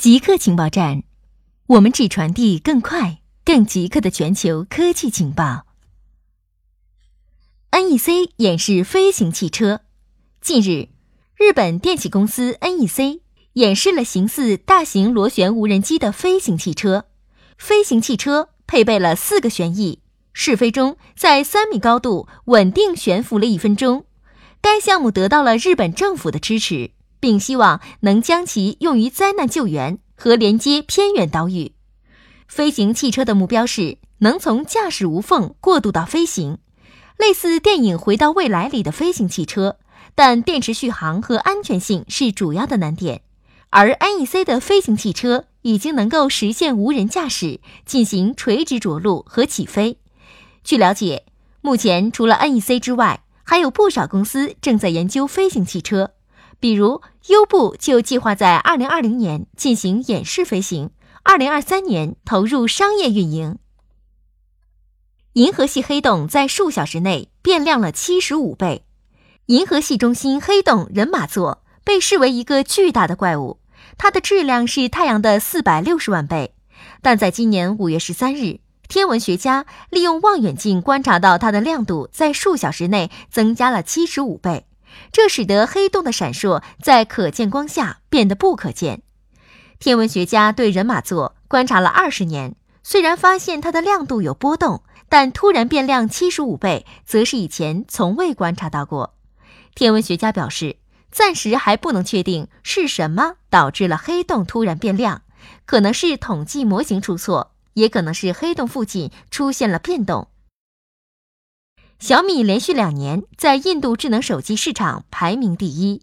极客情报站，我们只传递更快、更极客的全球科技情报。NEC 演示飞行汽车。近日，日本电气公司 NEC 演示了形似大型螺旋无人机的飞行汽车。飞行汽车配备了四个旋翼，试飞中在三米高度稳定悬浮了一分钟。该项目得到了日本政府的支持。并希望能将其用于灾难救援和连接偏远岛屿。飞行汽车的目标是能从驾驶无缝过渡到飞行，类似电影《回到未来》里的飞行汽车。但电池续航和安全性是主要的难点。而 NEC 的飞行汽车已经能够实现无人驾驶，进行垂直着陆和起飞。据了解，目前除了 NEC 之外，还有不少公司正在研究飞行汽车。比如，优步就计划在二零二零年进行演示飞行，二零二三年投入商业运营。银河系黑洞在数小时内变亮了七十五倍。银河系中心黑洞人马座被视为一个巨大的怪物，它的质量是太阳的四百六十万倍。但在今年五月十三日，天文学家利用望远镜观察到它的亮度在数小时内增加了七十五倍。这使得黑洞的闪烁在可见光下变得不可见。天文学家对人马座观察了二十年，虽然发现它的亮度有波动，但突然变亮七十五倍，则是以前从未观察到过。天文学家表示，暂时还不能确定是什么导致了黑洞突然变亮，可能是统计模型出错，也可能是黑洞附近出现了变动。小米连续两年在印度智能手机市场排名第一。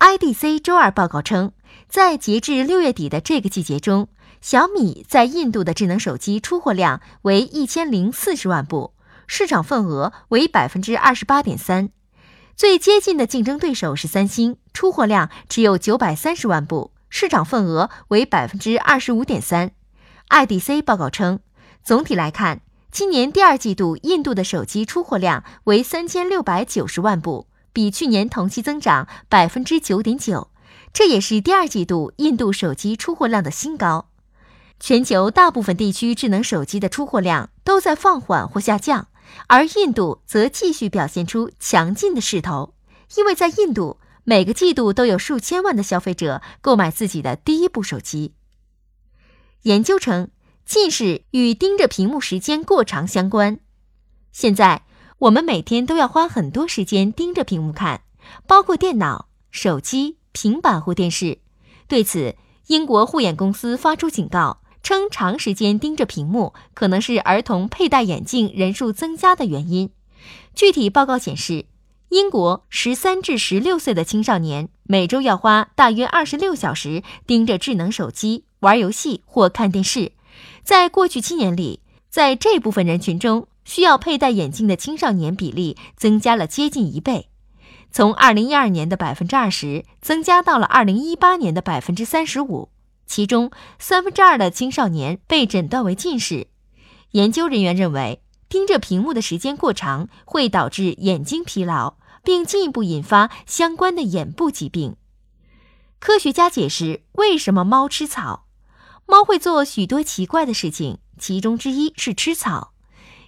IDC 周二报告称，在截至六月底的这个季节中，小米在印度的智能手机出货量为一千零四十万部，市场份额为百分之二十八点三。最接近的竞争对手是三星，出货量只有九百三十万部，市场份额为百分之二十五点三。IDC 报告称，总体来看。今年第二季度，印度的手机出货量为三千六百九十万部，比去年同期增长百分之九点九，这也是第二季度印度手机出货量的新高。全球大部分地区智能手机的出货量都在放缓或下降，而印度则继续表现出强劲的势头，因为在印度每个季度都有数千万的消费者购买自己的第一部手机。研究称。近视与盯着屏幕时间过长相关。现在我们每天都要花很多时间盯着屏幕看，包括电脑、手机、平板或电视。对此，英国护眼公司发出警告，称长时间盯着屏幕可能是儿童佩戴眼镜人数增加的原因。具体报告显示，英国十三至十六岁的青少年每周要花大约二十六小时盯着智能手机玩游戏或看电视。在过去七年里，在这部分人群中，需要佩戴眼镜的青少年比例增加了接近一倍，从二零一二年的百分之二十增加到了二零一八年的百分之三十五。其中，三分之二的青少年被诊断为近视。研究人员认为，盯着屏幕的时间过长会导致眼睛疲劳，并进一步引发相关的眼部疾病。科学家解释为什么猫吃草。猫会做许多奇怪的事情，其中之一是吃草。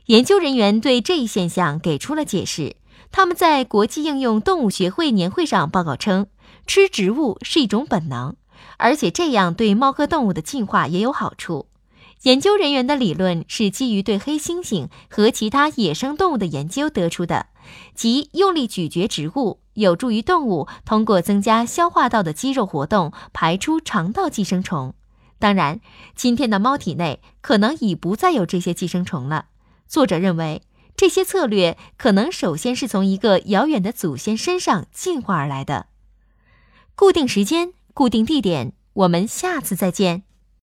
研究人员对这一现象给出了解释。他们在国际应用动物学会年会上报告称，吃植物是一种本能，而且这样对猫科动物的进化也有好处。研究人员的理论是基于对黑猩猩和其他野生动物的研究得出的，即用力咀嚼植物有助于动物通过增加消化道的肌肉活动排出肠道寄生虫。当然，今天的猫体内可能已不再有这些寄生虫了。作者认为，这些策略可能首先是从一个遥远的祖先身上进化而来的。固定时间，固定地点，我们下次再见。